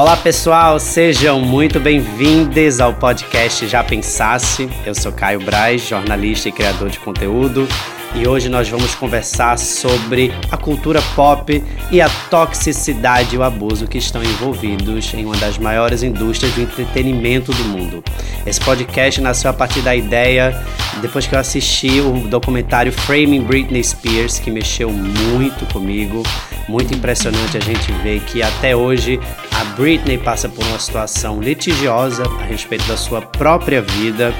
Olá pessoal, sejam muito bem-vindos ao podcast Já Pensasse. Eu sou Caio Braz, jornalista e criador de conteúdo e hoje nós vamos conversar sobre a cultura pop e a toxicidade e o abuso que estão envolvidos em uma das maiores indústrias do entretenimento do mundo. Esse podcast nasceu a partir da ideia, depois que eu assisti o documentário Framing Britney Spears, que mexeu muito comigo. Muito impressionante a gente ver que até hoje a Britney passa por uma situação litigiosa a respeito da sua própria vida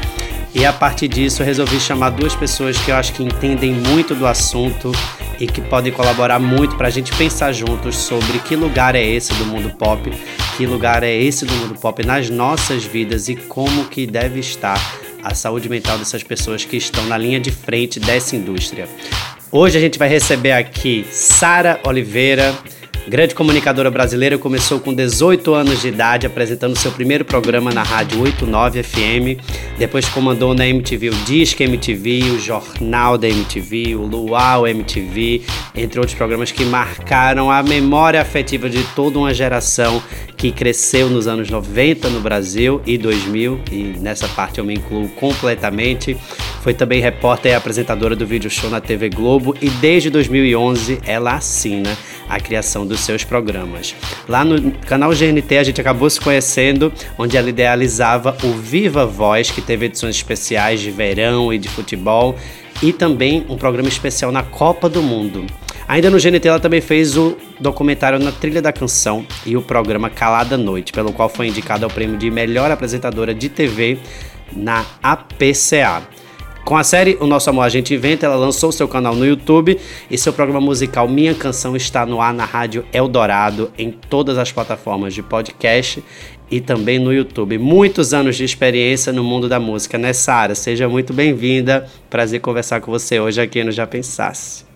e a partir disso, eu resolvi chamar duas pessoas que eu acho que entendem muito do assunto e que podem colaborar muito para a gente pensar juntos sobre que lugar é esse do mundo pop, que lugar é esse do mundo pop nas nossas vidas e como que deve estar a saúde mental dessas pessoas que estão na linha de frente dessa indústria. Hoje a gente vai receber aqui Sara Oliveira. Grande comunicadora brasileira, começou com 18 anos de idade, apresentando seu primeiro programa na Rádio 89 FM. Depois comandou na MTV o Disque MTV, o Jornal da MTV, o Luau MTV, entre outros programas que marcaram a memória afetiva de toda uma geração que cresceu nos anos 90 no Brasil e 2000, e nessa parte eu me incluo completamente. Foi também repórter e apresentadora do vídeo show na TV Globo e desde 2011 ela assina a criação dos seus programas. Lá no canal GNT a gente acabou se conhecendo, onde ela idealizava o Viva Voz, que teve edições especiais de verão e de futebol, e também um programa especial na Copa do Mundo. Ainda no GNT ela também fez o documentário Na Trilha da Canção e o programa Calada Noite, pelo qual foi indicada ao prêmio de melhor apresentadora de TV na APCA. Com a série O Nosso Amor a Gente Inventa, ela lançou seu canal no YouTube e seu programa musical Minha Canção está no ar na Rádio Eldorado, em todas as plataformas de podcast e também no YouTube. Muitos anos de experiência no mundo da música, né, Sara? Seja muito bem-vinda. Prazer conversar com você hoje aqui no Já Pensasse.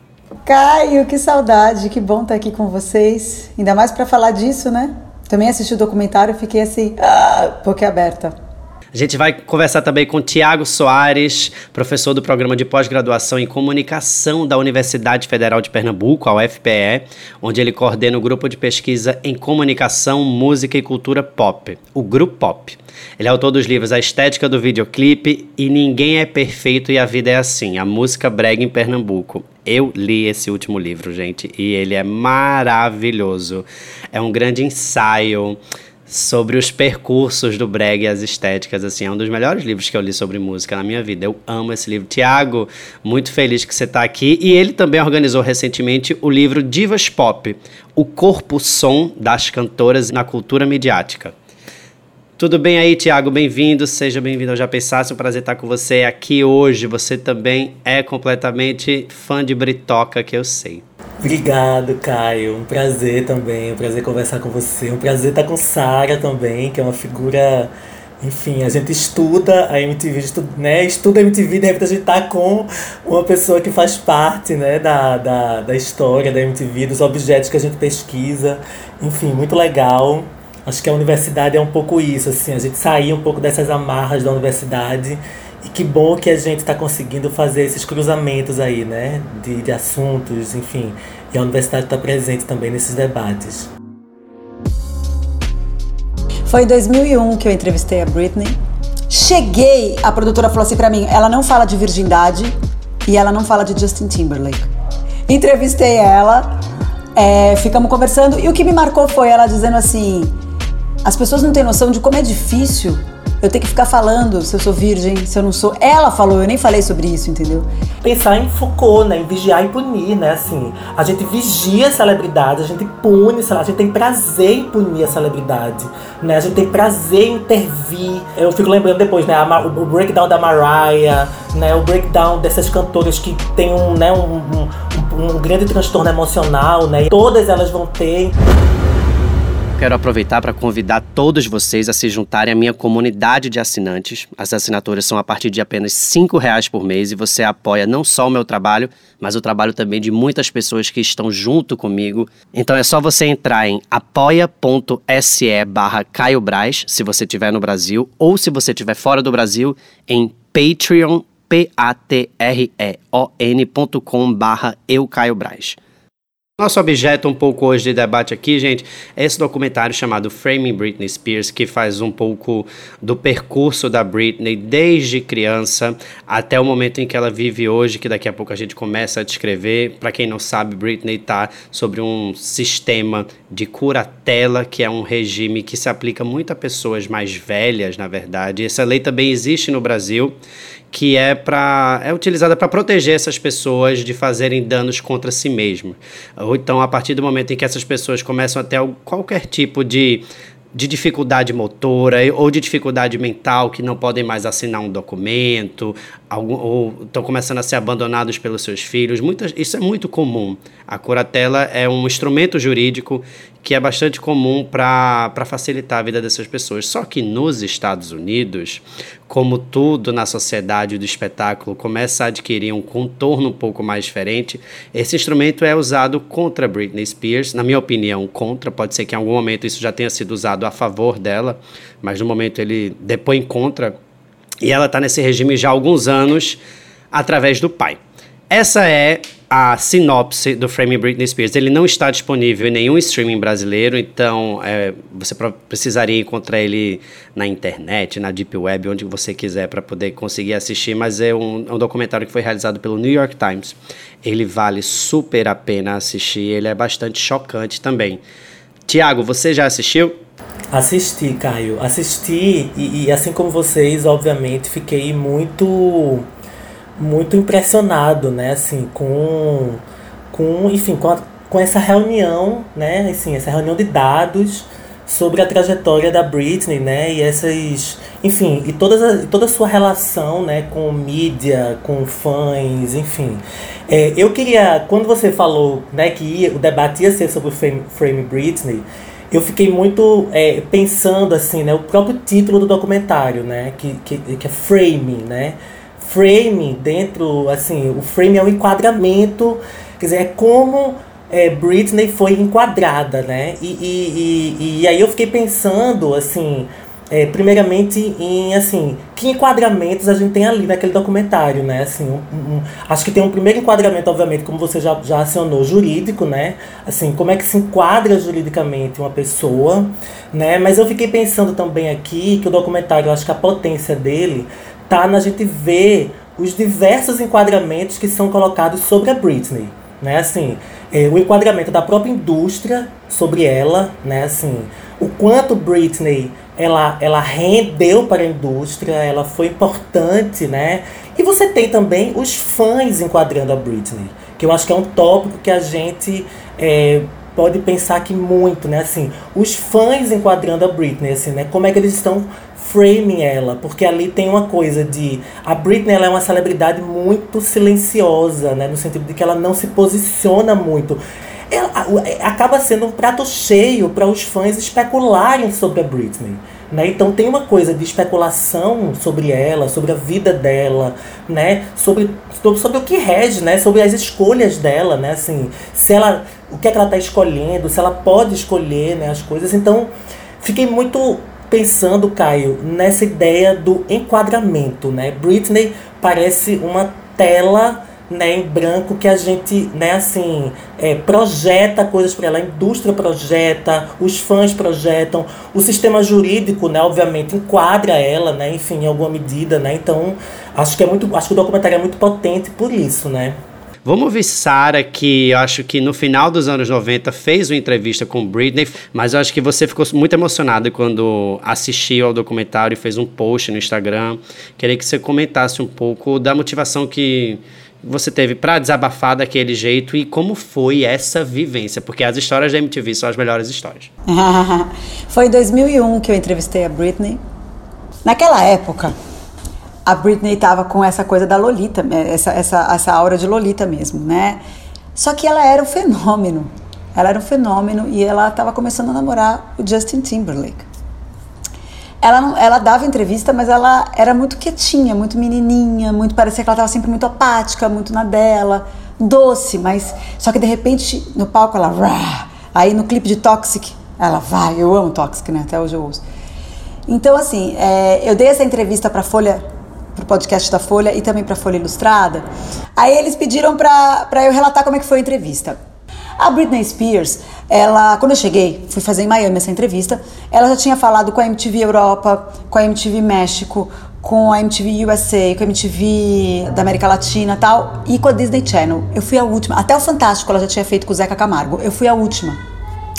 Caio, que saudade, que bom estar aqui com vocês. Ainda mais para falar disso, né? Também assisti o documentário e fiquei assim, ah, boca aberta. A gente vai conversar também com Tiago Soares, professor do programa de pós-graduação em comunicação da Universidade Federal de Pernambuco, a UFPE, onde ele coordena o grupo de pesquisa em comunicação, música e cultura pop, o Grupo Pop. Ele é autor dos livros A Estética do Videoclipe e Ninguém é Perfeito e a Vida é Assim, a música brega em Pernambuco. Eu li esse último livro, gente, e ele é maravilhoso. É um grande ensaio sobre os percursos do brega e as estéticas, assim, é um dos melhores livros que eu li sobre música na minha vida. Eu amo esse livro. Tiago, muito feliz que você está aqui. E ele também organizou recentemente o livro Divas Pop, o corpo som das cantoras na cultura midiática. Tudo bem aí, Tiago? Bem-vindo, seja bem-vindo ao Já Pensasse, é um prazer estar com você aqui hoje. Você também é completamente fã de Britoca, que eu sei. Obrigado, Caio. Um prazer também, um prazer conversar com você. Um prazer estar com Sara também, que é uma figura. Enfim, a gente estuda a MTV, estuda, né? estuda a MTV, de repente a gente tá com uma pessoa que faz parte né? da, da, da história da MTV, dos objetos que a gente pesquisa. Enfim, muito legal. Acho que a universidade é um pouco isso, assim, a gente sair um pouco dessas amarras da universidade que bom que a gente está conseguindo fazer esses cruzamentos aí, né? De, de assuntos, enfim. E a universidade está presente também nesses debates. Foi em 2001 que eu entrevistei a Britney. Cheguei, a produtora falou assim para mim: ela não fala de virgindade e ela não fala de Justin Timberlake. Entrevistei ela, é, ficamos conversando e o que me marcou foi ela dizendo assim: as pessoas não têm noção de como é difícil eu tenho que ficar falando se eu sou virgem, se eu não sou. Ela falou, eu nem falei sobre isso, entendeu? Pensar em Foucault, né? Em vigiar e punir, né? Assim, a gente vigia a celebridade, a gente pune, a gente tem prazer em punir a celebridade, né? A gente tem prazer em intervir. Eu fico lembrando depois, né? o breakdown da Mariah, né? O breakdown dessas cantoras que tem um, né? um, um, um grande transtorno emocional, né? E todas elas vão ter quero aproveitar para convidar todos vocês a se juntarem à minha comunidade de assinantes. As assinaturas são a partir de apenas R$ reais por mês e você apoia não só o meu trabalho, mas o trabalho também de muitas pessoas que estão junto comigo. Então é só você entrar em apoia.se barra Caio se você estiver no Brasil, ou se você estiver fora do Brasil, em Patreon, p-a-t-r-e-o-n.com barra Eu Caio Braz. Nosso objeto um pouco hoje de debate aqui, gente, é esse documentário chamado Framing Britney Spears, que faz um pouco do percurso da Britney desde criança até o momento em que ela vive hoje, que daqui a pouco a gente começa a descrever. Para quem não sabe, Britney está sobre um sistema de curatela, que é um regime que se aplica muito a pessoas mais velhas, na verdade. Essa lei também existe no Brasil que é para é utilizada para proteger essas pessoas de fazerem danos contra si mesmas. Ou então, a partir do momento em que essas pessoas começam a ter qualquer tipo de de dificuldade motora ou de dificuldade mental que não podem mais assinar um documento, algum, ou estão começando a ser abandonados pelos seus filhos. Muitas, isso é muito comum. A curatela é um instrumento jurídico que é bastante comum para facilitar a vida dessas pessoas. Só que nos Estados Unidos, como tudo na sociedade do espetáculo começa a adquirir um contorno um pouco mais diferente, esse instrumento é usado contra Britney Spears, na minha opinião, contra. Pode ser que em algum momento isso já tenha sido usado a favor dela, mas no momento ele depõe contra. E ela está nesse regime já há alguns anos através do pai. Essa é a sinopse do Frame Britney Spears. Ele não está disponível em nenhum streaming brasileiro, então é, você precisaria encontrar ele na internet, na Deep Web, onde você quiser para poder conseguir assistir. Mas é um, é um, documentário que foi realizado pelo New York Times. Ele vale super a pena assistir, ele é bastante chocante também. Tiago, você já assistiu? Assisti, Caio. Assisti e, e assim como vocês, obviamente, fiquei muito muito impressionado, né, assim, com, com enfim, com, a, com essa reunião, né, assim, essa reunião de dados sobre a trajetória da Britney, né, e essas, enfim, e toda a, toda a sua relação, né, com mídia, com fãs, enfim. É, eu queria, quando você falou, né, que ia, o debate ia ser sobre o Frame, Frame Britney, eu fiquei muito é, pensando, assim, né, o próprio título do documentário, né, que, que, que é Framing, né, frame dentro, assim, o frame é um enquadramento, quer dizer, é como é, Britney foi enquadrada, né? E, e, e, e aí eu fiquei pensando, assim, é, primeiramente em, assim, que enquadramentos a gente tem ali naquele documentário, né? Assim, um, um, acho que tem um primeiro enquadramento, obviamente, como você já, já acionou, jurídico, né? Assim, como é que se enquadra juridicamente uma pessoa, né? Mas eu fiquei pensando também aqui que o documentário, acho que a potência dele tá na gente ver os diversos enquadramentos que são colocados sobre a Britney, né? Assim, é, o enquadramento da própria indústria sobre ela, né? Assim, o quanto Britney ela, ela rendeu para a indústria, ela foi importante, né? E você tem também os fãs enquadrando a Britney, que eu acho que é um tópico que a gente é, pode pensar aqui muito, né? Assim, os fãs enquadrando a Britney, assim, né? Como é que eles estão framing ela, porque ali tem uma coisa de a Britney ela é uma celebridade muito silenciosa, né, no sentido de que ela não se posiciona muito. Ela, é, acaba sendo um prato cheio para os fãs especularem sobre a Britney. Né? Então tem uma coisa de especulação sobre ela, sobre a vida dela, né? sobre, sobre, sobre o que rege, né? sobre as escolhas dela, né? assim, se ela, o que, é que ela está escolhendo, se ela pode escolher né, as coisas. Então fiquei muito pensando, Caio, nessa ideia do enquadramento, né? Britney parece uma tela né, em branco que a gente, né, assim, é, projeta coisas para ela, a indústria projeta, os fãs projetam, o sistema jurídico, né, obviamente enquadra ela, né, enfim, em alguma medida, né? Então, acho que é muito, acho que o documentário é muito potente por isso, né? Vamos ouvir Sara, que eu acho que no final dos anos 90 fez uma entrevista com Britney, mas eu acho que você ficou muito emocionado quando assistiu ao documentário e fez um post no Instagram. Queria que você comentasse um pouco da motivação que você teve para desabafar daquele jeito e como foi essa vivência, porque as histórias da MTV são as melhores histórias. foi em 2001 que eu entrevistei a Britney. Naquela época, a Britney tava com essa coisa da Lolita, essa, essa, essa aura de Lolita mesmo, né? Só que ela era um fenômeno. Ela era um fenômeno e ela estava começando a namorar o Justin Timberlake. Ela, não, ela dava entrevista, mas ela era muito quietinha, muito menininha, muito parecia que ela estava sempre muito apática, muito na dela, doce, mas só que de repente no palco ela, rah, aí no clipe de Toxic, ela vai, eu amo Toxic, né? Até hoje eu uso. Então assim, é, eu dei essa entrevista para Folha pro podcast da Folha e também para Folha Ilustrada. Aí eles pediram para eu relatar como é que foi a entrevista. A Britney Spears, ela, quando eu cheguei, fui fazer em Miami essa entrevista, ela já tinha falado com a MTV Europa, com a MTV México, com a MTV USA, com a MTV da América Latina tal, e com a Disney Channel. Eu fui a última. Até o Fantástico ela já tinha feito com o Zeca Camargo. Eu fui a última.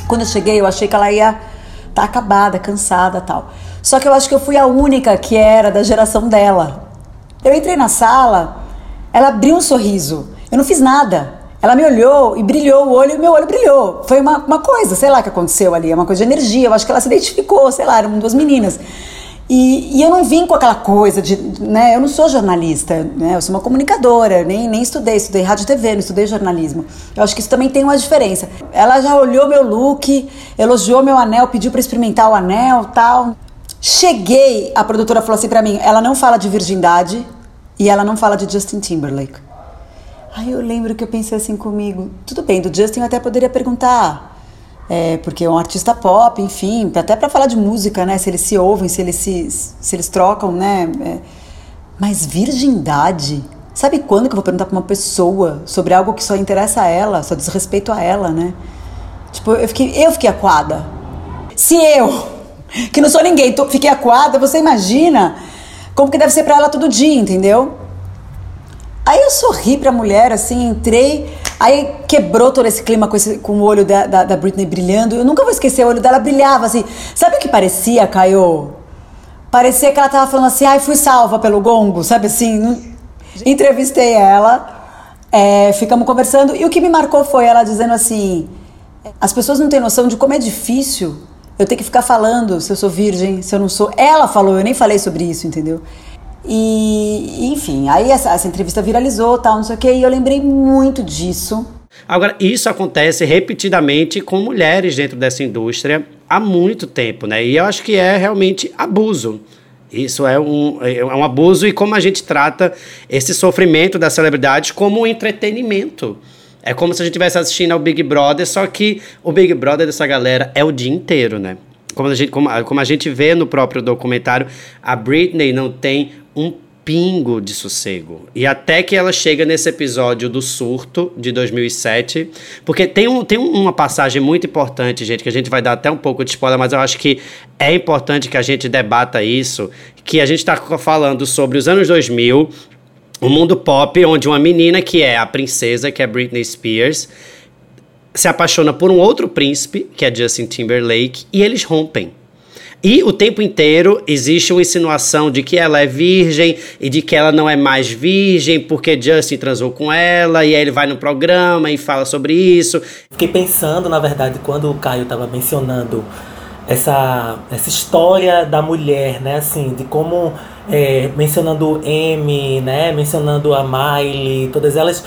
Quando eu cheguei, eu achei que ela ia estar tá acabada, cansada tal. Só que eu acho que eu fui a única que era da geração dela. Eu entrei na sala, ela abriu um sorriso. Eu não fiz nada. Ela me olhou e brilhou o olho e meu olho brilhou. Foi uma, uma coisa, sei lá, que aconteceu ali. É uma coisa de energia. Eu acho que ela se identificou, sei lá, eram duas meninas. E, e, eu não vim com aquela coisa de, né, eu não sou jornalista, né, eu sou uma comunicadora, nem, nem estudei, estudei rádio e TV, não estudei jornalismo. Eu acho que isso também tem uma diferença. Ela já olhou meu look, elogiou meu anel, pediu para experimentar o anel, tal. Cheguei, a produtora falou assim para mim, ela não fala de virgindade e ela não fala de Justin Timberlake. Aí eu lembro que eu pensei assim comigo, tudo bem, do Justin eu até poderia perguntar, é, porque é um artista pop, enfim, até para falar de música, né? Se eles se ouvem, se eles se, se eles trocam, né? É, mas virgindade, sabe quando que eu vou perguntar para uma pessoa sobre algo que só interessa a ela, só diz respeito a ela, né? Tipo, eu fiquei, eu fiquei acuada. Se eu, que não sou ninguém, tô, fiquei acuada, você imagina como que deve ser para ela todo dia, entendeu? Aí eu sorri pra mulher, assim, entrei, aí quebrou todo esse clima com, esse, com o olho da, da, da, Britney brilhando. Eu nunca vou esquecer, o olho dela brilhava, assim. Sabe o que parecia, Caio? Parecia que ela tava falando assim, ai, fui salva pelo gongo, sabe assim? Entrevistei ela, é, ficamos conversando, e o que me marcou foi ela dizendo assim: as pessoas não têm noção de como é difícil eu ter que ficar falando se eu sou virgem, se eu não sou. Ela falou, eu nem falei sobre isso, entendeu? E, enfim, aí essa, essa entrevista viralizou, tal, não sei o quê, e eu lembrei muito disso. Agora, isso acontece repetidamente com mulheres dentro dessa indústria há muito tempo, né? E eu acho que é realmente abuso. Isso é um, é um abuso e como a gente trata esse sofrimento das celebridades como um entretenimento. É como se a gente estivesse assistindo ao Big Brother, só que o Big Brother dessa galera é o dia inteiro, né? Como a gente, como, como a gente vê no próprio documentário, a Britney não tem um pingo de sossego. E até que ela chega nesse episódio do surto de 2007, porque tem, um, tem uma passagem muito importante, gente, que a gente vai dar até um pouco de spoiler, mas eu acho que é importante que a gente debata isso, que a gente está falando sobre os anos 2000, o mundo pop, onde uma menina que é a princesa, que é Britney Spears, se apaixona por um outro príncipe, que é Justin Timberlake, e eles rompem. E o tempo inteiro existe uma insinuação de que ela é virgem e de que ela não é mais virgem porque Justin transou com ela e aí ele vai no programa e fala sobre isso. Fiquei pensando, na verdade, quando o Caio estava mencionando essa, essa história da mulher, né, assim, de como é, mencionando Amy, né, mencionando a Miley, todas elas,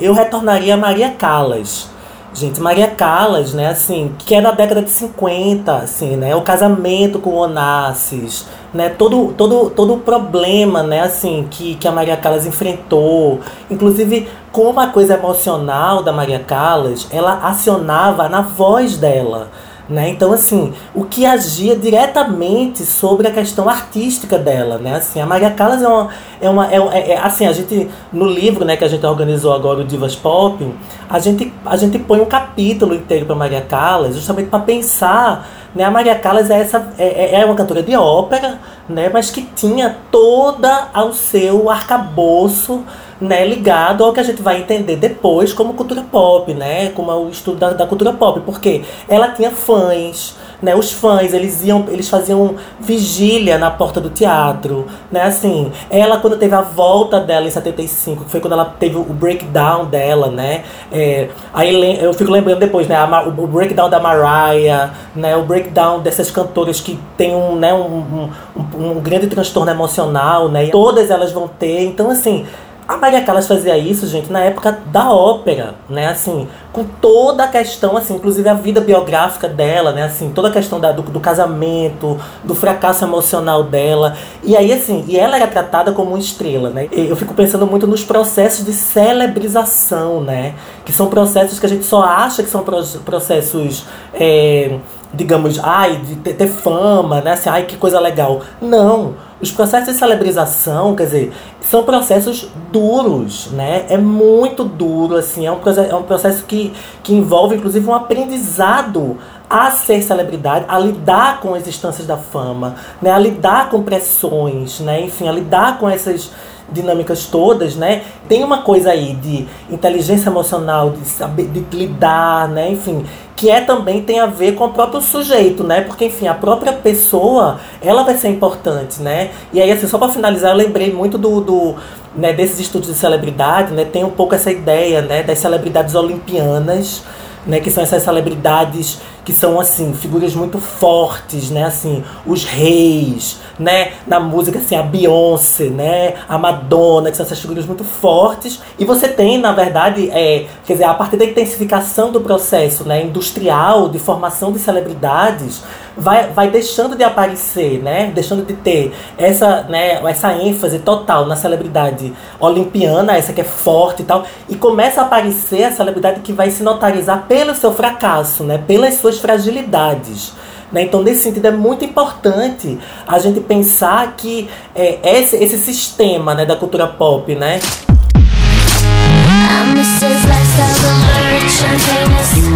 eu retornaria a Maria Callas Gente, Maria Callas, né, assim, que é da década de 50, assim, né, o casamento com Onassis, né, todo, todo, todo o problema, né, assim, que, que a Maria Callas enfrentou, inclusive com uma coisa emocional da Maria Callas, ela acionava na voz dela, né? Então, assim, o que agia diretamente sobre a questão artística dela, né? Assim, a Maria Callas é uma, é uma é, é, é, assim, a gente no livro, né, que a gente organizou agora o Divas Pop, a gente a gente põe um capítulo inteiro para Maria Callas, justamente para pensar, né? A Maria Callas é essa é, é, é uma cantora de ópera, né, mas que tinha toda ao seu arcabouço né, ligado ao que a gente vai entender depois como cultura pop, né, como o estudo da, da cultura pop, porque ela tinha fãs, né, os fãs, eles iam, eles faziam vigília na porta do teatro, né, assim, ela quando teve a volta dela em 75, que foi quando ela teve o breakdown dela, né, é, aí eu fico lembrando depois, né, a, o breakdown da Mariah, né, o breakdown dessas cantoras que tem um, né, um, um, um grande transtorno emocional, né, todas elas vão ter, então assim, a Maria Callas fazia isso, gente, na época da ópera, né? Assim, com toda a questão, assim, inclusive a vida biográfica dela, né? Assim, toda a questão da, do, do, casamento, do fracasso emocional dela. E aí, assim, e ela era tratada como uma estrela, né? Eu fico pensando muito nos processos de celebrização, né? Que são processos que a gente só acha que são processos é, digamos, ai, de ter, ter fama, né? Assim, ai, que coisa legal. Não. Os processos de celebrização, quer dizer, são processos duros, né? É muito duro, assim, é um processo, é um processo que, que envolve, inclusive, um aprendizado a ser celebridade, a lidar com as instâncias da fama, né? a lidar com pressões, né? enfim, a lidar com essas dinâmicas todas, né? Tem uma coisa aí de inteligência emocional, de saber de lidar, né? Enfim, que é também tem a ver com o próprio sujeito, né? Porque enfim, a própria pessoa, ela vai ser importante, né? E aí assim, só para finalizar, eu lembrei muito do, do né, desses estudos de celebridade, né? Tem um pouco essa ideia, né, das celebridades olimpianas, né, que são essas celebridades que são assim figuras muito fortes, né, assim os reis, né, na música assim a Beyoncé, né, a Madonna, que são essas figuras muito fortes. E você tem, na verdade, é, quer dizer, a partir da intensificação do processo, né, industrial de formação de celebridades, vai, vai deixando de aparecer, né, deixando de ter essa, né, essa ênfase total na celebridade olimpiana, essa que é forte e tal, e começa a aparecer a celebridade que vai se notarizar pelo seu fracasso, né, pelas suas fragilidades. Né? Então, nesse sentido, é muito importante a gente pensar que é, esse, esse sistema né, da cultura pop, né?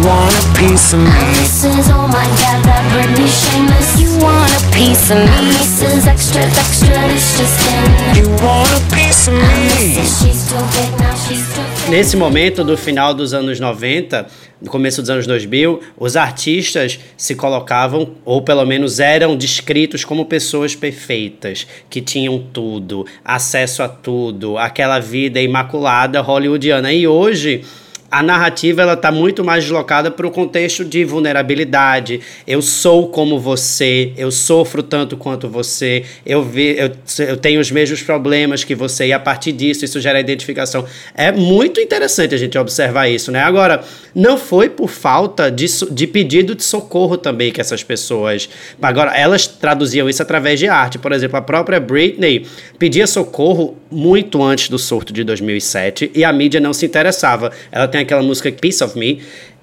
Oh Nesse momento do final dos anos 90, no começo dos anos 2000, os artistas se colocavam, ou pelo menos eram descritos como pessoas perfeitas, que tinham tudo, acesso a tudo, aquela vida imaculada hollywoodiana. E hoje a narrativa ela está muito mais deslocada para o contexto de vulnerabilidade. Eu sou como você, eu sofro tanto quanto você, eu, vi, eu, eu tenho os mesmos problemas que você, e a partir disso isso gera identificação. É muito interessante a gente observar isso, né? Agora, não foi por falta de, de pedido de socorro também que essas pessoas. Agora, elas traduziam isso através de arte. Por exemplo, a própria Britney pedia socorro muito antes do surto de 2007 e a mídia não se interessava. Ela tem aquela música Piece of Me,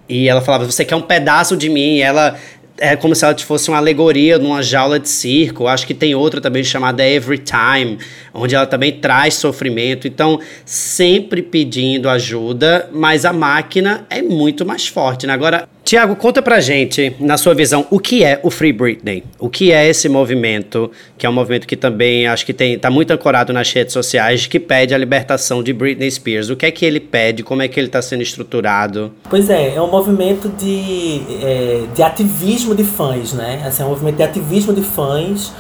e ela falava, você quer um pedaço de mim, e ela é como se ela fosse uma alegoria numa jaula de circo. Acho que tem outra também chamada Every Time, onde ela também traz sofrimento. Então, sempre pedindo ajuda, mas a máquina é muito mais forte. Né? Agora, Tiago, conta pra gente, na sua visão, o que é o Free Britney? O que é esse movimento, que é um movimento que também acho que tem, tá muito ancorado nas redes sociais, que pede a libertação de Britney Spears. O que é que ele pede? Como é que ele está sendo estruturado? Pois é, é um movimento de, é, de ativismo de fãs, né? Assim, é um movimento de ativismo de fãs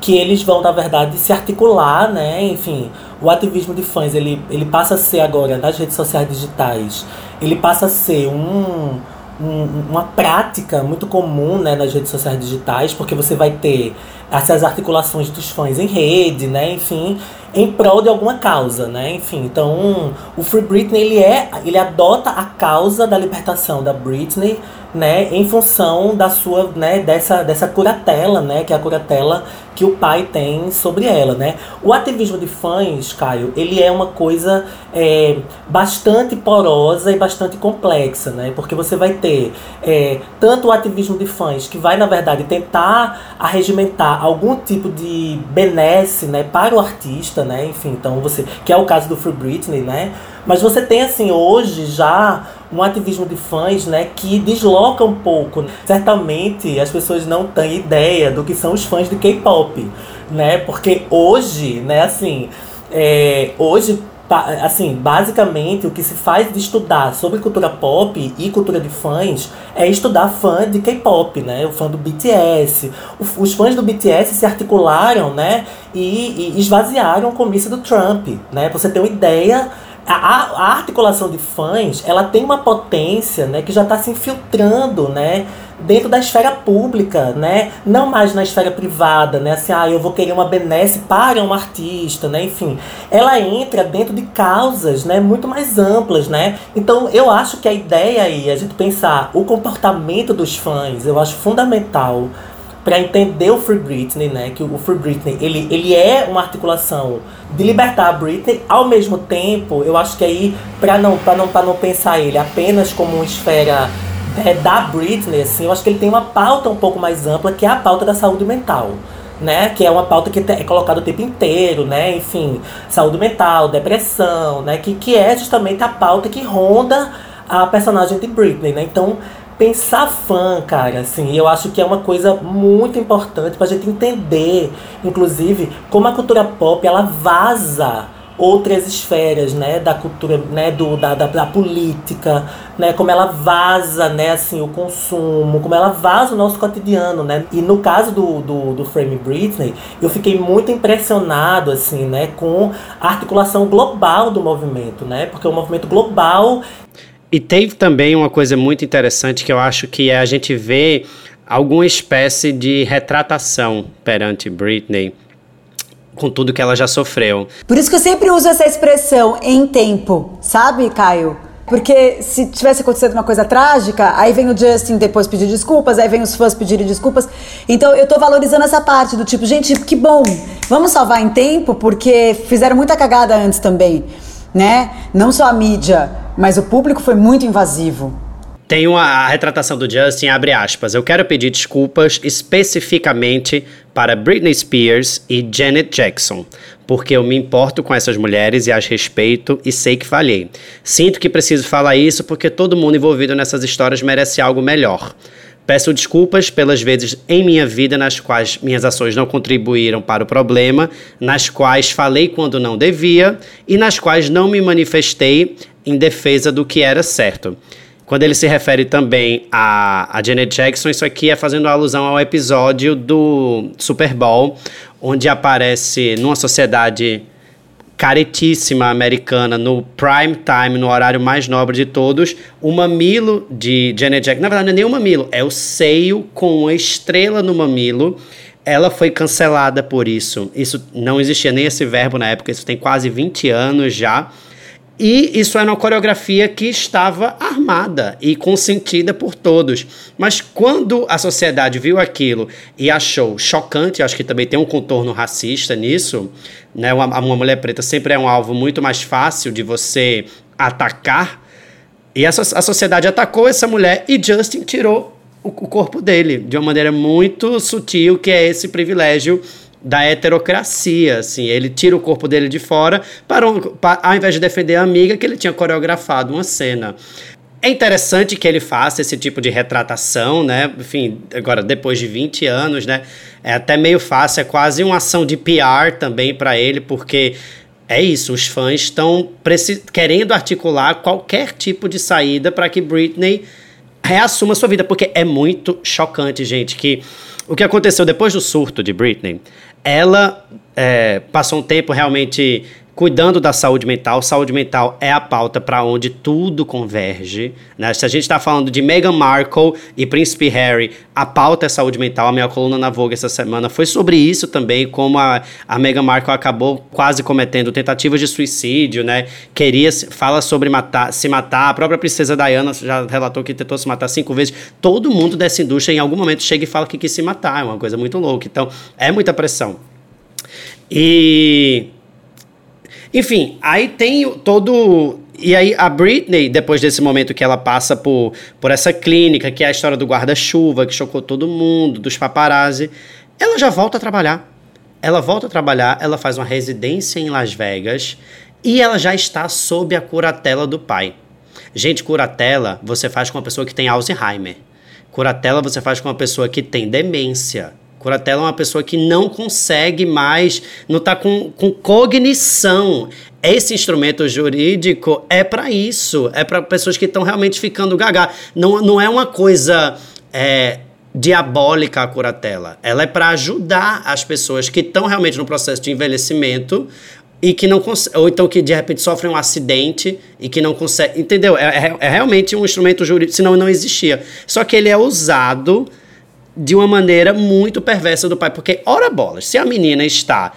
que eles vão, na verdade, se articular, né? Enfim, o ativismo de fãs, ele, ele passa a ser agora, nas redes sociais digitais, ele passa a ser um um, uma prática muito comum né, nas redes sociais digitais, porque você vai ter essas articulações dos fãs em rede, né, enfim, em prol de alguma causa, né, enfim. Então, o Free Britney, ele, é, ele adota a causa da libertação da Britney, né, em função da sua, né, dessa, dessa curatela, né, que é a curatela que o pai tem sobre ela, né. O ativismo de fãs, Caio, ele é uma coisa é, bastante porosa e bastante complexa, né, porque você vai ter é, tanto o ativismo de fãs que vai, na verdade, tentar arregimentar algum tipo de benesse, né, para o artista, né, enfim, então você, que é o caso do Free Britney, né, mas você tem, assim, hoje já um ativismo de fãs, né, que desloca um pouco. Certamente as pessoas não têm ideia do que são os fãs de K-pop, né, porque hoje, né, assim, é, hoje assim, basicamente o que se faz de estudar sobre cultura pop e cultura de fãs é estudar fã de K-pop, né? O fã do BTS. os fãs do BTS se articularam, né? E, e esvaziaram o comício do Trump, né? Pra você ter uma ideia a, a, articulação de fãs ela tem uma potência né, que já está se infiltrando né, dentro da esfera pública, né, não mais na esfera privada, né, assim, ah, eu vou querer uma benesse para um artista, né, enfim, ela entra dentro de causas né, muito mais amplas, né, então eu acho que a ideia aí, a gente pensar o comportamento dos fãs, eu acho fundamental para entender o Free Britney, né? Que o Free Britney ele, ele é uma articulação de libertar a Britney, ao mesmo tempo, eu acho que aí para não não não pensar ele apenas como uma esfera é, da Britney, assim, eu acho que ele tem uma pauta um pouco mais ampla, que é a pauta da saúde mental. Né, que é uma pauta que é colocada o tempo inteiro, né? Enfim, saúde mental, depressão, né? Que, que é justamente a pauta que ronda a personagem de Britney, né? Então, pensar fã, cara, assim, eu acho que é uma coisa muito importante pra gente entender, inclusive, como a cultura pop ela vaza outras esferas, né, da cultura, né, do, da, da, da, política, né, como ela vaza, né, assim, o consumo, como ela vaza o nosso cotidiano, né, e no caso do, do, do Frame Britney, eu fiquei muito impressionado, assim, né, com a articulação global do movimento, né, porque o movimento global... E teve também uma coisa muito interessante que eu acho que é a gente vê alguma espécie de retratação perante Britney, com tudo que ela já sofreu. Por isso que eu sempre uso essa expressão em tempo, sabe, Caio? Porque se tivesse acontecido uma coisa trágica, aí vem o Justin depois pedir desculpas, aí vem os fãs pedirem desculpas. Então eu tô valorizando essa parte do tipo, gente, que bom, vamos salvar em tempo, porque fizeram muita cagada antes também, né? Não só a mídia, mas o público foi muito invasivo. Tem uma a retratação do Justin, abre aspas. Eu quero pedir desculpas especificamente para Britney Spears e Janet Jackson, porque eu me importo com essas mulheres e as respeito e sei que falhei. Sinto que preciso falar isso porque todo mundo envolvido nessas histórias merece algo melhor. Peço desculpas pelas vezes em minha vida nas quais minhas ações não contribuíram para o problema, nas quais falei quando não devia e nas quais não me manifestei em defesa do que era certo. Quando ele se refere também a, a Janet Jackson, isso aqui é fazendo alusão ao episódio do Super Bowl, onde aparece numa sociedade caretíssima americana, no prime time, no horário mais nobre de todos, o mamilo de Janet Jackson. Na verdade, não é nem o mamilo, é o seio com uma estrela no mamilo. Ela foi cancelada por isso. Isso não existia nem esse verbo na época, isso tem quase 20 anos já. E isso era uma coreografia que estava armada e consentida por todos. Mas quando a sociedade viu aquilo e achou chocante, acho que também tem um contorno racista nisso, né? Uma, uma mulher preta sempre é um alvo muito mais fácil de você atacar. E a, a sociedade atacou essa mulher e Justin tirou o, o corpo dele de uma maneira muito sutil, que é esse privilégio da heterocracia, assim, ele tira o corpo dele de fora para, um, para ao invés de defender a amiga que ele tinha coreografado uma cena. É interessante que ele faça esse tipo de retratação, né? Enfim, agora depois de 20 anos, né? É até meio fácil, é quase uma ação de PR também para ele, porque é isso, os fãs estão querendo articular qualquer tipo de saída para que Britney reassuma sua vida, porque é muito chocante, gente, que o que aconteceu depois do surto de Britney ela é, passou um tempo realmente cuidando da saúde mental. Saúde mental é a pauta para onde tudo converge. Né? Se a gente está falando de Meghan Markle e Príncipe Harry, a pauta é saúde mental. A minha coluna na Vogue essa semana foi sobre isso também, como a, a Meghan Markle acabou quase cometendo tentativas de suicídio, né? Queria, fala sobre matar, se matar. A própria princesa Diana já relatou que tentou se matar cinco vezes. Todo mundo dessa indústria em algum momento chega e fala que quis se matar. É uma coisa muito louca. Então, é muita pressão. E enfim, aí tem todo. E aí a Britney, depois desse momento que ela passa por, por essa clínica, que é a história do guarda-chuva, que chocou todo mundo, dos paparazzi, ela já volta a trabalhar. Ela volta a trabalhar, ela faz uma residência em Las Vegas e ela já está sob a curatela do pai. Gente, curatela você faz com uma pessoa que tem Alzheimer. Curatela você faz com uma pessoa que tem demência. Curatela é uma pessoa que não consegue mais, não está com, com cognição. Esse instrumento jurídico é para isso, é para pessoas que estão realmente ficando gaga. Não, não é uma coisa é, diabólica a curatela. Ela é para ajudar as pessoas que estão realmente no processo de envelhecimento e que não ou então que de repente sofrem um acidente e que não consegue, entendeu? É, é, é realmente um instrumento jurídico, senão não existia. Só que ele é usado de uma maneira muito perversa do pai. Porque, ora bolas, se a menina está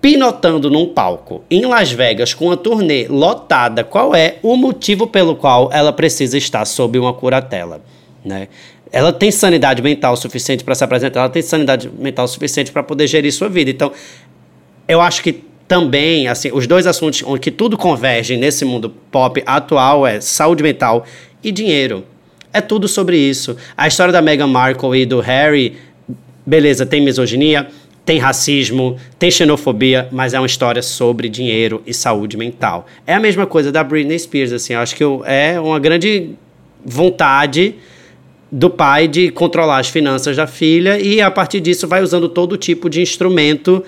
pinotando num palco em Las Vegas com a turnê lotada, qual é o motivo pelo qual ela precisa estar sob uma curatela, né? Ela tem sanidade mental suficiente para se apresentar, ela tem sanidade mental suficiente para poder gerir sua vida. Então, eu acho que também, assim, os dois assuntos onde que tudo converge nesse mundo pop atual é saúde mental e dinheiro. É tudo sobre isso. A história da Meghan Markle e do Harry, beleza, tem misoginia, tem racismo, tem xenofobia, mas é uma história sobre dinheiro e saúde mental. É a mesma coisa da Britney Spears, assim, acho que é uma grande vontade do pai de controlar as finanças da filha e a partir disso vai usando todo tipo de instrumento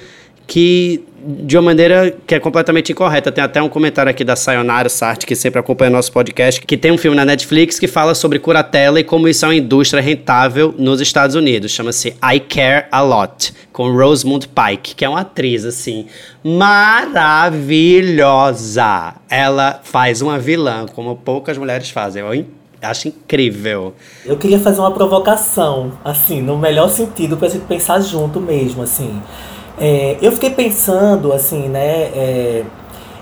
que de uma maneira que é completamente incorreta. Tem até um comentário aqui da Sayonara Sartre, que sempre acompanha nosso podcast, que tem um filme na Netflix que fala sobre curatela e como isso é uma indústria rentável nos Estados Unidos. Chama-se I Care A Lot, com Rosamund Pike, que é uma atriz, assim, maravilhosa. Ela faz uma vilã, como poucas mulheres fazem. Eu acho incrível. Eu queria fazer uma provocação, assim, no melhor sentido, pra gente pensar junto mesmo, assim. É, eu fiquei pensando, assim, né, é,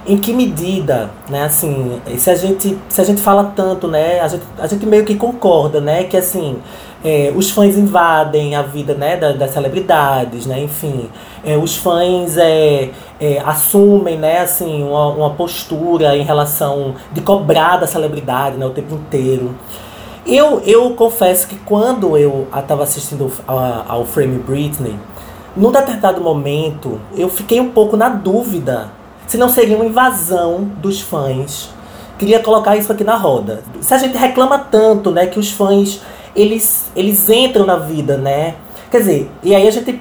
em que medida, né, assim, se a gente, se a gente fala tanto, né, a gente, a gente meio que concorda, né, que, assim, é, os fãs invadem a vida, né, da, das celebridades, né, enfim, é, os fãs é, é, assumem, né, assim, uma, uma postura em relação de cobrar da celebridade, né, o tempo inteiro. Eu, eu confesso que quando eu estava assistindo ao, ao Frame Britney, num determinado momento, eu fiquei um pouco na dúvida se não seria uma invasão dos fãs. Queria colocar isso aqui na roda. Se a gente reclama tanto, né, que os fãs eles, eles entram na vida, né? Quer dizer, e aí a gente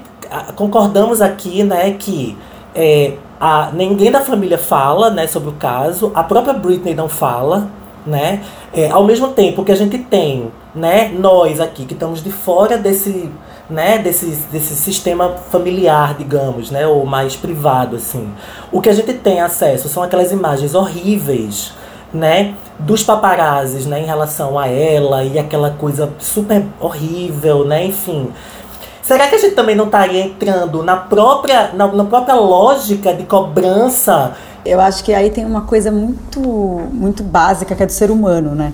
concordamos aqui, né, que é, a, ninguém da família fala, né, sobre o caso, a própria Britney não fala, né? É, ao mesmo tempo que a gente tem, né, nós aqui que estamos de fora desse né, desse, desse sistema familiar, digamos, né, ou mais privado, assim. O que a gente tem acesso são aquelas imagens horríveis, né, dos paparazzis, né, em relação a ela e aquela coisa super horrível, né, enfim. Será que a gente também não estaria entrando na própria, na, na própria lógica de cobrança? Eu acho que aí tem uma coisa muito, muito básica que é do ser humano, né?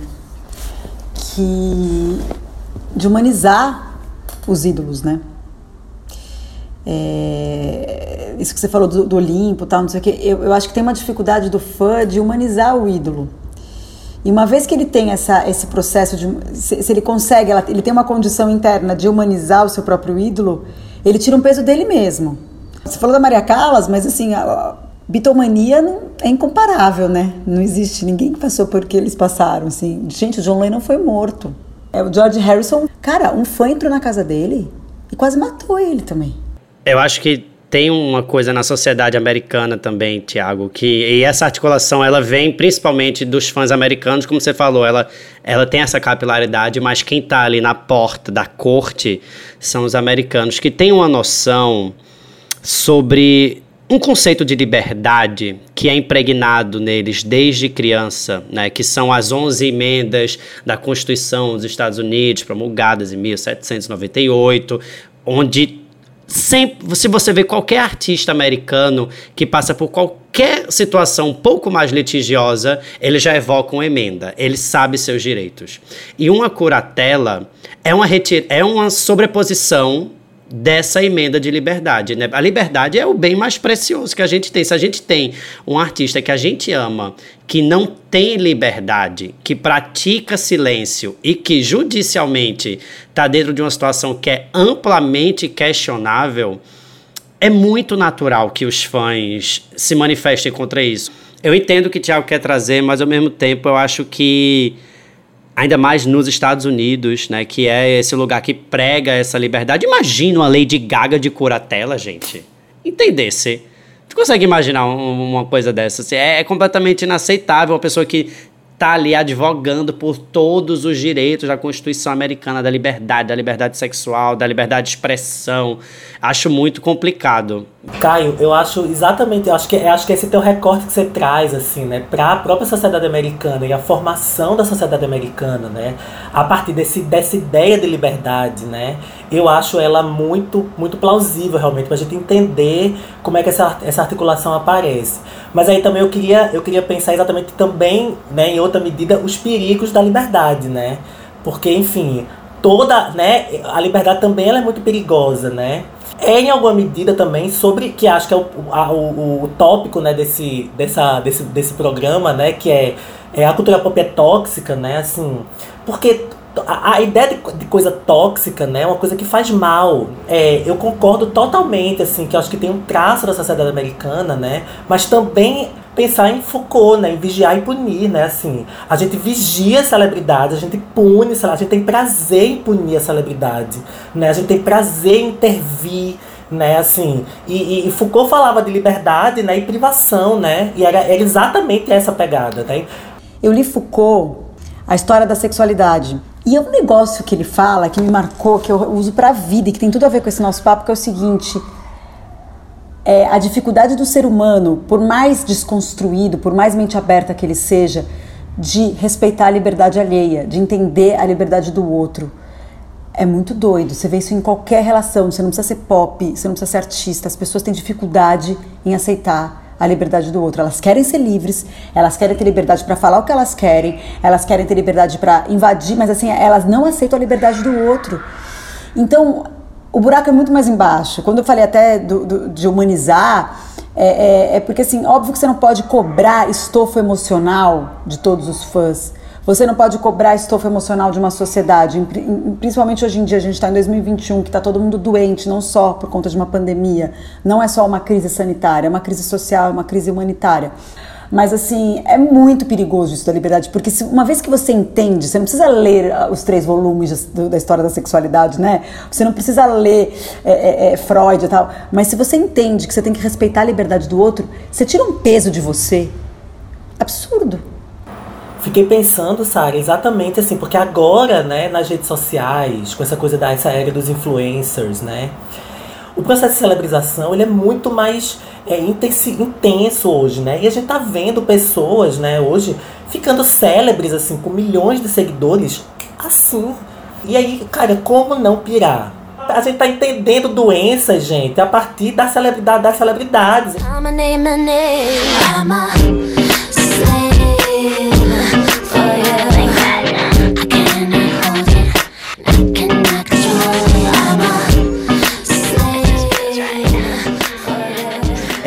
Que de humanizar os ídolos, né? É, isso que você falou do, do Olimpo, tal, não sei o que. Eu, eu acho que tem uma dificuldade do fã de humanizar o ídolo. E uma vez que ele tem essa, esse processo de. Se, se ele consegue, ela, ele tem uma condição interna de humanizar o seu próprio ídolo, ele tira um peso dele mesmo. Você falou da Maria Callas, mas assim, a, a bitomania não, é incomparável, né? Não existe ninguém que passou por que eles passaram. Assim. Gente, o John Lennon foi morto. É, o George Harrison, cara, um fã entrou na casa dele e quase matou ele também. Eu acho que tem uma coisa na sociedade americana também, Tiago, que e essa articulação ela vem principalmente dos fãs americanos, como você falou, ela, ela tem essa capilaridade, mas quem está ali na porta da corte são os americanos que têm uma noção sobre um conceito de liberdade que é impregnado neles desde criança, né, que são as 11 emendas da Constituição dos Estados Unidos, promulgadas em 1798, onde sempre, se você vê qualquer artista americano que passa por qualquer situação um pouco mais litigiosa, ele já evoca uma emenda, ele sabe seus direitos. E uma curatela é uma, é uma sobreposição dessa emenda de liberdade. Né? A liberdade é o bem mais precioso que a gente tem. Se a gente tem um artista que a gente ama, que não tem liberdade, que pratica silêncio e que judicialmente está dentro de uma situação que é amplamente questionável, é muito natural que os fãs se manifestem contra isso. Eu entendo que o Thiago quer trazer, mas ao mesmo tempo eu acho que ainda mais nos Estados Unidos, né, que é esse lugar que prega essa liberdade. Imagina uma Lady Gaga de curatela, gente. Entendesse? Tu consegue imaginar uma coisa dessa? É, é completamente inaceitável uma pessoa que está ali advogando por todos os direitos da Constituição Americana, da liberdade, da liberdade sexual, da liberdade de expressão. Acho muito complicado. Caio, eu acho exatamente, eu acho que, eu acho que esse teu recorte que você traz, assim, né, para a própria sociedade americana e a formação da sociedade americana, né, a partir desse, dessa ideia de liberdade, né, eu acho ela muito, muito plausível realmente, para a gente entender como é que essa, essa articulação aparece. Mas aí também eu queria, eu queria pensar exatamente também, né, em outra medida, os perigos da liberdade, né, porque, enfim, toda, né, a liberdade também ela é muito perigosa, né, é em alguma medida também sobre que acho que é o, a, o, o tópico né, desse, dessa, desse, desse programa, né, que é, é a cultura pop é tóxica, né, assim, porque a, a ideia de, de, coisa tóxica, né, é uma coisa que faz mal. É, eu concordo totalmente, assim, que eu acho que tem um traço da sociedade americana, né, mas também pensar em Foucault, né, em vigiar e punir, né, assim, a gente vigia a celebridade, a gente pune, a gente tem prazer em punir a celebridade, né, a gente tem prazer em intervir, né, assim, e, e, Foucault falava de liberdade, né, e privação, né, e era, era exatamente essa pegada, né. Eu li Foucault, a história da sexualidade, e é um negócio que ele fala, que me marcou, que eu uso pra vida e que tem tudo a ver com esse nosso papo, que é o seguinte, é, a dificuldade do ser humano, por mais desconstruído, por mais mente aberta que ele seja, de respeitar a liberdade alheia, de entender a liberdade do outro. É muito doido. Você vê isso em qualquer relação. Você não precisa ser pop, você não precisa ser artista. As pessoas têm dificuldade em aceitar a liberdade do outro. Elas querem ser livres, elas querem ter liberdade para falar o que elas querem, elas querem ter liberdade para invadir, mas assim, elas não aceitam a liberdade do outro. Então, o buraco é muito mais embaixo. Quando eu falei até do, do, de humanizar, é, é, é, porque assim, óbvio que você não pode cobrar estofo emocional de todos os fãs. Você não pode cobrar estofo emocional de uma sociedade, principalmente hoje em dia, a gente está em 2021, que está todo mundo doente, não só por conta de uma pandemia, não é só uma crise sanitária, é uma crise social, é uma crise humanitária. Mas assim, é muito perigoso isso da liberdade, porque se, uma vez que você entende, você não precisa ler ah, os três volumes do, da história da sexualidade, né? Você não precisa ler é, é, é, Freud e tal. Mas se você entende que você tem que respeitar a liberdade do outro, você tira um peso de você. Absurdo. Fiquei pensando, Sara, exatamente assim, porque agora, né, nas redes sociais, com essa coisa da essa era dos influencers, né? O processo de celebrização ele é muito mais é, intenso, hoje, né? E a gente tá vendo pessoas, né, hoje, ficando célebres, assim, com milhões de seguidores, assim. E aí, cara, como não pirar? A gente tá entendendo doenças, gente, a partir da celebridade das celebridades.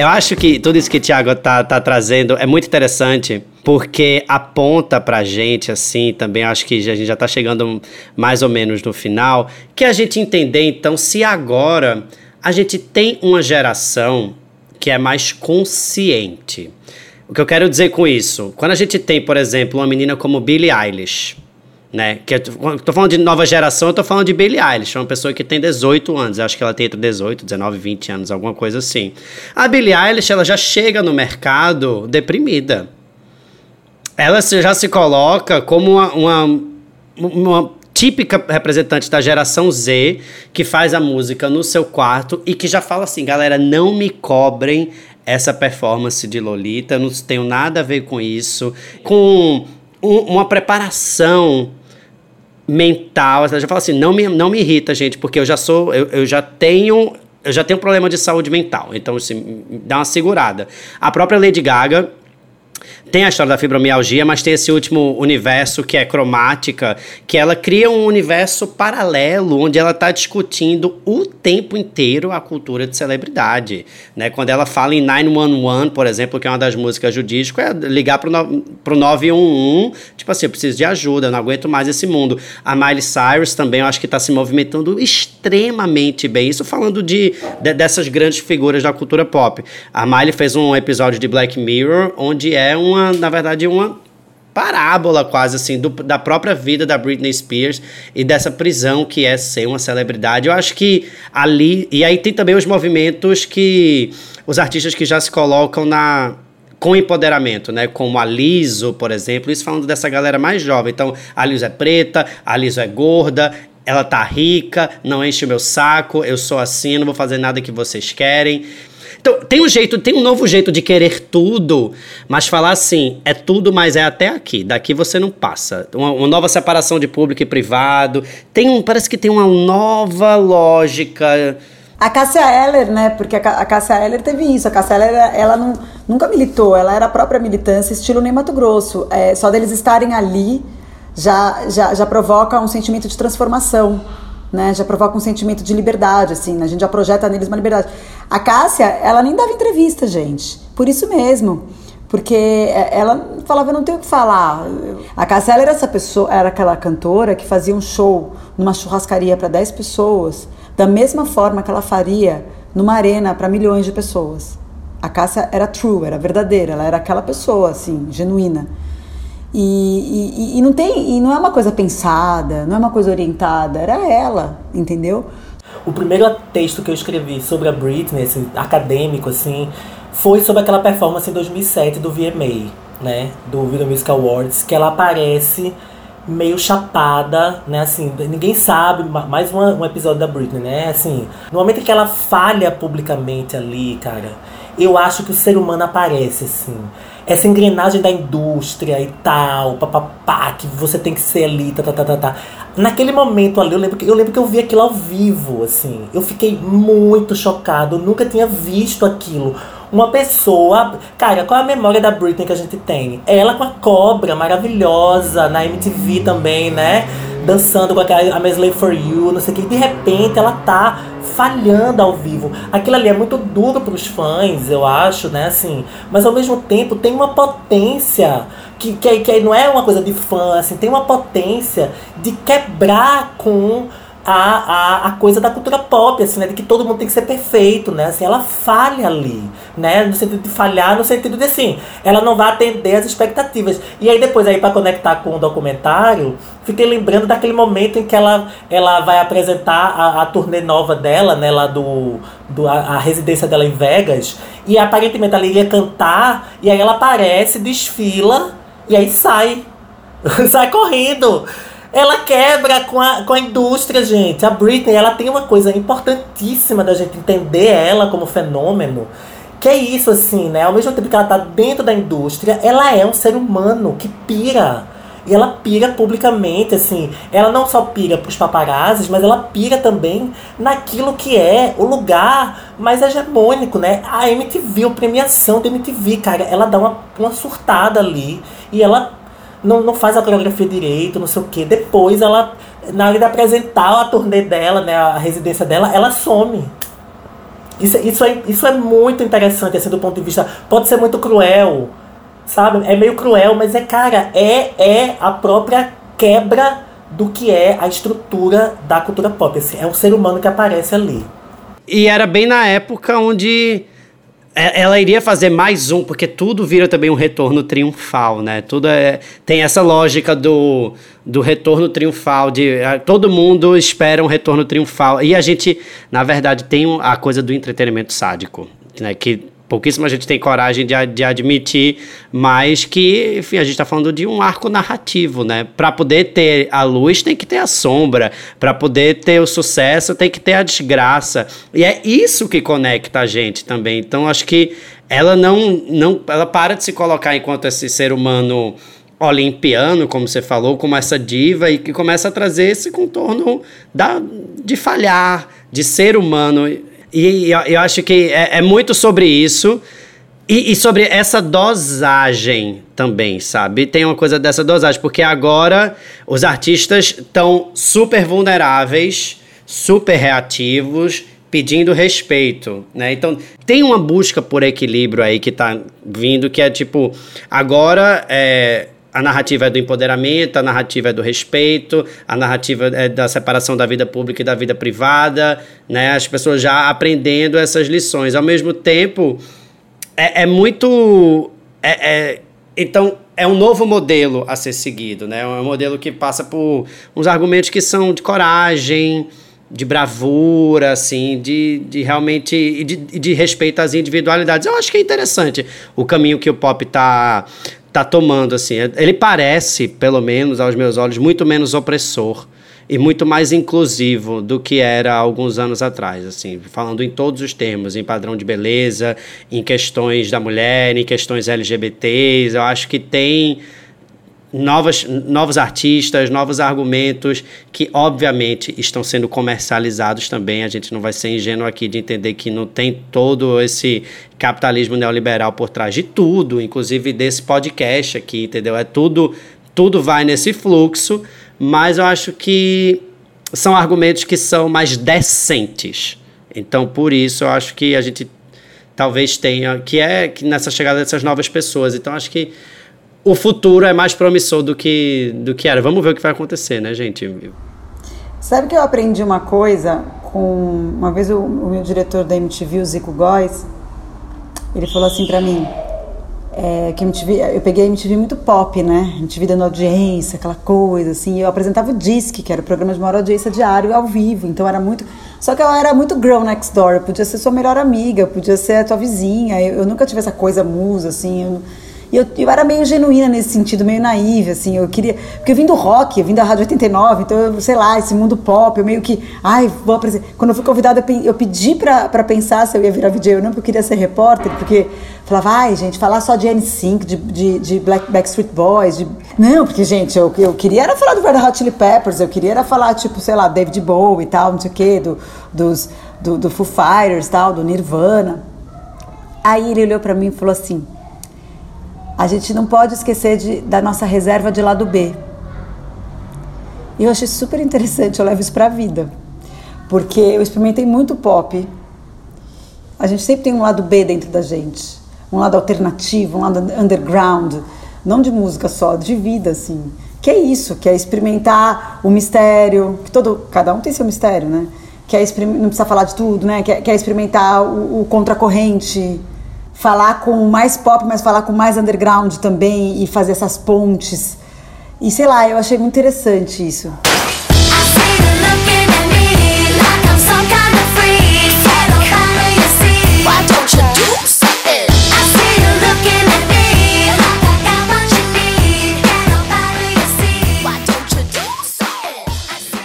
Eu acho que tudo isso que o Thiago tá, tá trazendo é muito interessante, porque aponta pra gente, assim, também acho que a gente já tá chegando mais ou menos no final, que a gente entender, então, se agora a gente tem uma geração que é mais consciente. O que eu quero dizer com isso? Quando a gente tem, por exemplo, uma menina como Billie Eilish, né? Que eu tô falando de nova geração, eu tô falando de Billie Eilish, uma pessoa que tem 18 anos, eu acho que ela tem entre 18, 19, 20 anos, alguma coisa assim. A Billie Eilish, ela já chega no mercado deprimida. Ela já se coloca como uma, uma, uma típica representante da geração Z que faz a música no seu quarto e que já fala assim, galera, não me cobrem essa performance de Lolita, não tenho nada a ver com isso, com um, uma preparação mental. Ela já fala assim: não me, não me irrita, gente, porque eu já sou, eu, eu já tenho. Eu já tenho problema de saúde mental, então assim, dá uma segurada. A própria Lady Gaga, tem a história da fibromialgia, mas tem esse último universo que é cromática, que ela cria um universo paralelo onde ela está discutindo o tempo inteiro a cultura de celebridade. Né? Quando ela fala em 911, por exemplo, que é uma das músicas do é ligar no, pro 911, tipo assim, eu preciso de ajuda, não aguento mais esse mundo. A Miley Cyrus também, eu acho que está se movimentando extremamente bem. Isso falando de, de, dessas grandes figuras da cultura pop. A Miley fez um episódio de Black Mirror, onde é uma uma, na verdade, uma parábola quase assim do, da própria vida da Britney Spears e dessa prisão que é ser uma celebridade. Eu acho que ali e aí tem também os movimentos que os artistas que já se colocam na com empoderamento, né? Como a Liso, por exemplo, isso falando dessa galera mais jovem. Então, a Liso é preta, a Liso é gorda, ela tá rica, não enche o meu saco, eu sou assim, não vou fazer nada que vocês querem. Então, tem um jeito, tem um novo jeito de querer tudo, mas falar assim, é tudo, mas é até aqui. Daqui você não passa. Uma, uma nova separação de público e privado. Tem um, parece que tem uma nova lógica. A Cássia Eller, né? Porque a Cássia Eller teve isso. A Cássia Eller, ela não, nunca militou, ela era a própria militância, estilo nem Mato Grosso. É, só deles estarem ali já, já, já provoca um sentimento de transformação né? Já provoca um sentimento de liberdade, assim, né? a gente já projeta neles uma liberdade. A Cássia, ela nem dava entrevista, gente, por isso mesmo. Porque é, ela falava, eu não tenho o que falar. A Cassia era essa pessoa, era aquela cantora que fazia um show numa churrascaria para 10 pessoas, da mesma forma que ela faria numa arena para milhões de pessoas. A Cássia era true, era verdadeira, ela era aquela pessoa, assim, genuína. E, e, e, não tem, e não é uma coisa pensada, não é uma coisa orientada, era ela, entendeu? O primeiro texto que eu escrevi sobre a Britney, assim, acadêmico, assim, foi sobre aquela performance em 2007 do VMA, né, do Video Music Awards, que ela aparece meio chapada, né? Assim, ninguém sabe, mais uma, um episódio da Britney, né? Assim, no momento que ela falha publicamente ali, cara, eu acho que o ser humano aparece, assim. Essa engrenagem da indústria e tal, papapá, que você tem que ser ali, tá, tá, tá, tá, tá. Naquele momento ali, eu lembro, que, eu lembro que eu vi aquilo ao vivo, assim. Eu fiquei muito chocado, eu nunca tinha visto aquilo uma pessoa. Cara, qual é a memória da Britney que a gente tem? Ela com a cobra maravilhosa na MTV também, né? Dançando com aquela I'm Slave for You, não sei o que. De repente ela tá falhando ao vivo. Aquilo ali é muito duro para os fãs, eu acho, né? Assim, mas ao mesmo tempo tem uma potência que, que, que não é uma coisa de fã, assim, tem uma potência de quebrar com a, a, a coisa da cultura pop, assim, né? De que todo mundo tem que ser perfeito, né? Assim, ela falha ali, né? No sentido de falhar, no sentido de assim, ela não vai atender as expectativas. E aí depois, aí para conectar com o documentário, fiquei lembrando daquele momento em que ela, ela vai apresentar a, a turnê nova dela, né? Lá do, do a, a residência dela em Vegas. E aparentemente ela iria cantar, e aí ela aparece, desfila, e aí sai. sai correndo. Ela quebra com a, com a indústria, gente. A Britney, ela tem uma coisa importantíssima da gente entender ela como fenômeno. Que é isso, assim, né? Ao mesmo tempo que ela tá dentro da indústria, ela é um ser humano que pira. E ela pira publicamente, assim. Ela não só pira pros paparazzis, mas ela pira também naquilo que é o lugar mais hegemônico, né? A MTV, a premiação da MTV, cara. Ela dá uma, uma surtada ali. E ela não, não faz a coreografia direito, não sei o que. Depois ela, na hora de apresentar a turnê dela, né, a residência dela, ela some. Isso, isso, é, isso é muito interessante, assim, do ponto de vista. Pode ser muito cruel, sabe? É meio cruel, mas é, cara, é, é a própria quebra do que é a estrutura da cultura pop. Assim, é um ser humano que aparece ali. E era bem na época onde ela iria fazer mais um, porque tudo vira também um retorno triunfal, né? Tudo é, tem essa lógica do, do retorno triunfal, de é, todo mundo espera um retorno triunfal. E a gente, na verdade, tem a coisa do entretenimento sádico, né? Que pouquíssima gente tem coragem de, de admitir, mas que, enfim, a gente está falando de um arco narrativo, né? Para poder ter a luz, tem que ter a sombra. Para poder ter o sucesso, tem que ter a desgraça. E é isso que conecta a gente também. Então, acho que ela não, não ela para de se colocar enquanto esse ser humano olimpiano, como você falou, como essa diva, e que começa a trazer esse contorno da, de falhar, de ser humano. E eu, eu acho que é, é, muito sobre isso. E, e, sobre essa dosagem também, sabe? Tem uma coisa dessa dosagem, porque agora os artistas estão super vulneráveis, super reativos, pedindo respeito, né? Então, tem uma busca por equilíbrio aí que tá vindo, que é tipo, agora é, a narrativa é do empoderamento, a narrativa é do respeito, a narrativa é da separação da vida pública e da vida privada, né? As pessoas já aprendendo essas lições. Ao mesmo tempo, é, é muito. É, é, então, é um novo modelo a ser seguido, né? É um modelo que passa por uns argumentos que são de coragem, de bravura, assim, de, de realmente de, de respeito às individualidades. Eu acho que é interessante o caminho que o pop está tá tomando, assim. Ele parece, pelo menos aos meus olhos, muito menos opressor e muito mais inclusivo do que era alguns anos atrás, assim, falando em todos os termos, em padrão de beleza, em questões da mulher, em questões LGBTs, eu acho que tem novas, novos artistas, novos argumentos que, obviamente, estão sendo comercializados também. A gente não vai ser ingênuo aqui de entender que não tem todo esse capitalismo neoliberal por trás de tudo, inclusive desse podcast aqui, entendeu? É tudo, tudo vai nesse fluxo, mas eu acho que são argumentos que são mais decentes. Então, por isso, eu acho que a gente talvez tenha, que é que nessa chegada dessas novas pessoas. Então acho que o futuro é mais promissor do que, do que era. Vamos ver o que vai acontecer, né, gente? Sabe que eu aprendi uma coisa com. Uma vez o, o meu diretor da MTV, o Zico Góes, ele falou assim para mim. É, que MTV, eu peguei a MTV muito pop, né? MTV dando audiência, aquela coisa, assim. Eu apresentava o Disque, que era o programa de maior audiência diário ao vivo. Então era muito. Só que eu era muito girl next door. Eu podia ser sua melhor amiga, podia ser a tua vizinha. Eu, eu nunca tive essa coisa musa, assim. Eu, e eu, eu era meio genuína nesse sentido, meio naiva, assim. Eu queria. Porque eu vim do rock, eu vim da Rádio 89, então, eu, sei lá, esse mundo pop, eu meio que. Ai, vou apresentar. Quando eu fui convidada, eu, pedi pra, pra pensar se eu ia virar VJ ou não, porque eu queria ser repórter, porque falava, ai, gente, falar só de N5, de, de, de Black, Backstreet Boys. De... Não, porque, gente, eu, eu queria era falar do Red Hot Chili Peppers, eu queria era falar, tipo, sei lá, David Bowie e tal, não sei o quê, do, dos, do, do Foo Fighters tal, do Nirvana. Aí ele olhou para mim e falou assim a gente não pode esquecer de, da nossa reserva de lado B. E eu achei super interessante, eu levo isso para a vida. Porque eu experimentei muito pop. A gente sempre tem um lado B dentro da gente. Um lado alternativo, um lado underground. Não de música só, de vida, assim. Que é isso, que é experimentar o mistério. Que todo, cada um tem seu mistério, né? Que é, não precisa falar de tudo, né? Que é, que é experimentar o, o contracorrente falar com mais pop, mas falar com mais underground também e fazer essas pontes. E sei lá, eu achei muito interessante isso.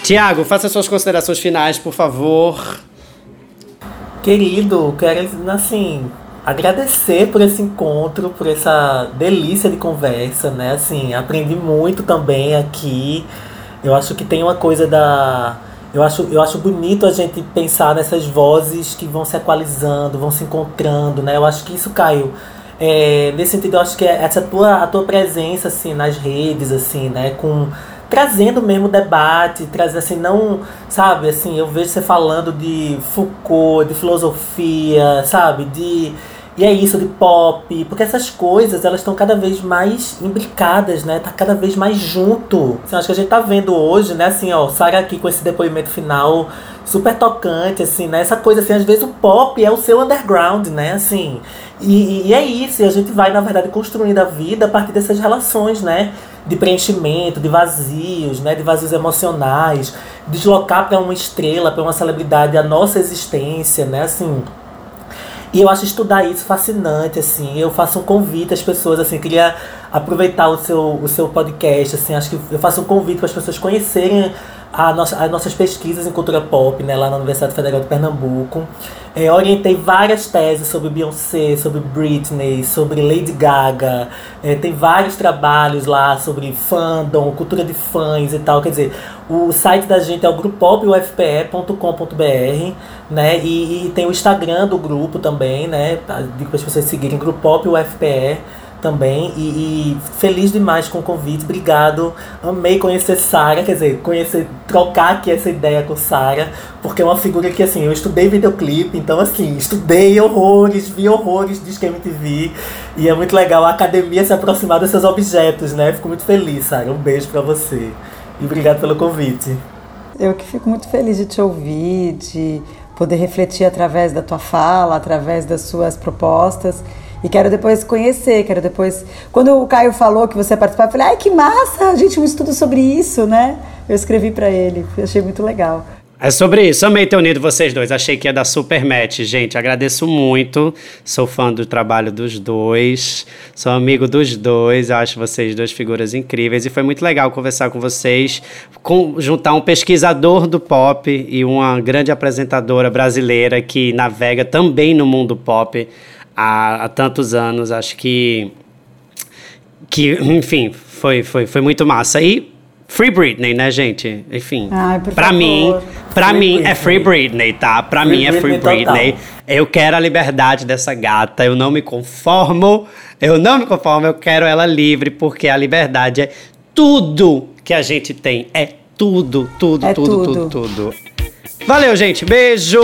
Tiago, faça suas considerações finais, por favor. Querido, quero assim, agradecer por esse encontro, por essa delícia de conversa, né? Assim, aprendi muito também aqui. Eu acho que tem uma coisa da eu acho, eu acho bonito a gente pensar nessas vozes que vão se equalizando, vão se encontrando, né? Eu acho que isso, Caio, é, nesse sentido, eu acho que essa tua, a tua presença, assim, nas redes, assim, né? Com, trazendo mesmo debate, trazendo assim, não, sabe, assim, eu vejo você falando de Foucault, de filosofia, sabe, de e é isso de pop, porque essas coisas elas estão cada vez mais imbricadas, né? Tá cada vez mais junto. Assim, acho que a gente tá vendo hoje, né? Assim, ó, Sara aqui com esse depoimento final super tocante, assim, né? Essa coisa assim, às vezes o pop é o seu underground, né? Assim, e, e é isso, e a gente vai, na verdade, construindo a vida a partir dessas relações, né? De preenchimento, de vazios, né? De vazios emocionais, deslocar para uma estrela, para uma celebridade a nossa existência, né? Assim, e eu acho estudar isso fascinante, assim. Eu faço um convite às pessoas, assim, queria aproveitar o seu, o seu podcast, assim. Acho que eu faço um convite para as pessoas conhecerem a nossa, as nossas pesquisas em cultura pop, né, lá na Universidade Federal de Pernambuco. É, orientei várias teses sobre Beyoncé, sobre Britney, sobre Lady Gaga. É, tem vários trabalhos lá sobre fandom, cultura de fãs e tal. Quer dizer, o site da gente é o grupopufpe.com.br, né? E, e, tem o Instagram do grupo também, né? Digo para as pessoas seguirem Grupop UFPE também e, e, feliz demais com o convite. Obrigado. Amei conhecer Sara, quer dizer, conhecer, trocar aqui essa ideia com Sara, porque é uma figura que assim, eu estudei videoclipe, então assim, estudei horrores, vi horrores de Esquema TV e é muito legal a academia se aproximar desses objetos, né? Fico muito feliz, Sara. Um beijo para você. E obrigado pelo convite. Eu que fico muito feliz de te ouvir, de poder refletir através da tua fala, através das suas propostas. E quero depois conhecer, quero depois. Quando o Caio falou que você participava, eu falei, ai que massa, gente, um estudo sobre isso, né? Eu escrevi para ele, achei muito legal. É sobre isso. Amei ter unido vocês dois. Achei que ia dar super match, gente. Agradeço muito. Sou fã do trabalho dos dois. Sou amigo dos dois. Acho vocês duas figuras incríveis. E foi muito legal conversar com vocês. Com, juntar um pesquisador do pop e uma grande apresentadora brasileira que navega também no mundo pop há, há tantos anos. Acho que, que enfim, foi, foi, foi muito massa. E Free Britney, né, gente? Enfim, Ai, pra favor. mim, pra free mim Britney. é Free Britney, tá? Pra free mim é Free Britney. Britney. Eu quero a liberdade dessa gata, eu não me conformo, eu não me conformo, eu quero ela livre, porque a liberdade é tudo que a gente tem, é tudo, tudo, é tudo, tudo, tudo, tudo. Valeu, gente, beijo!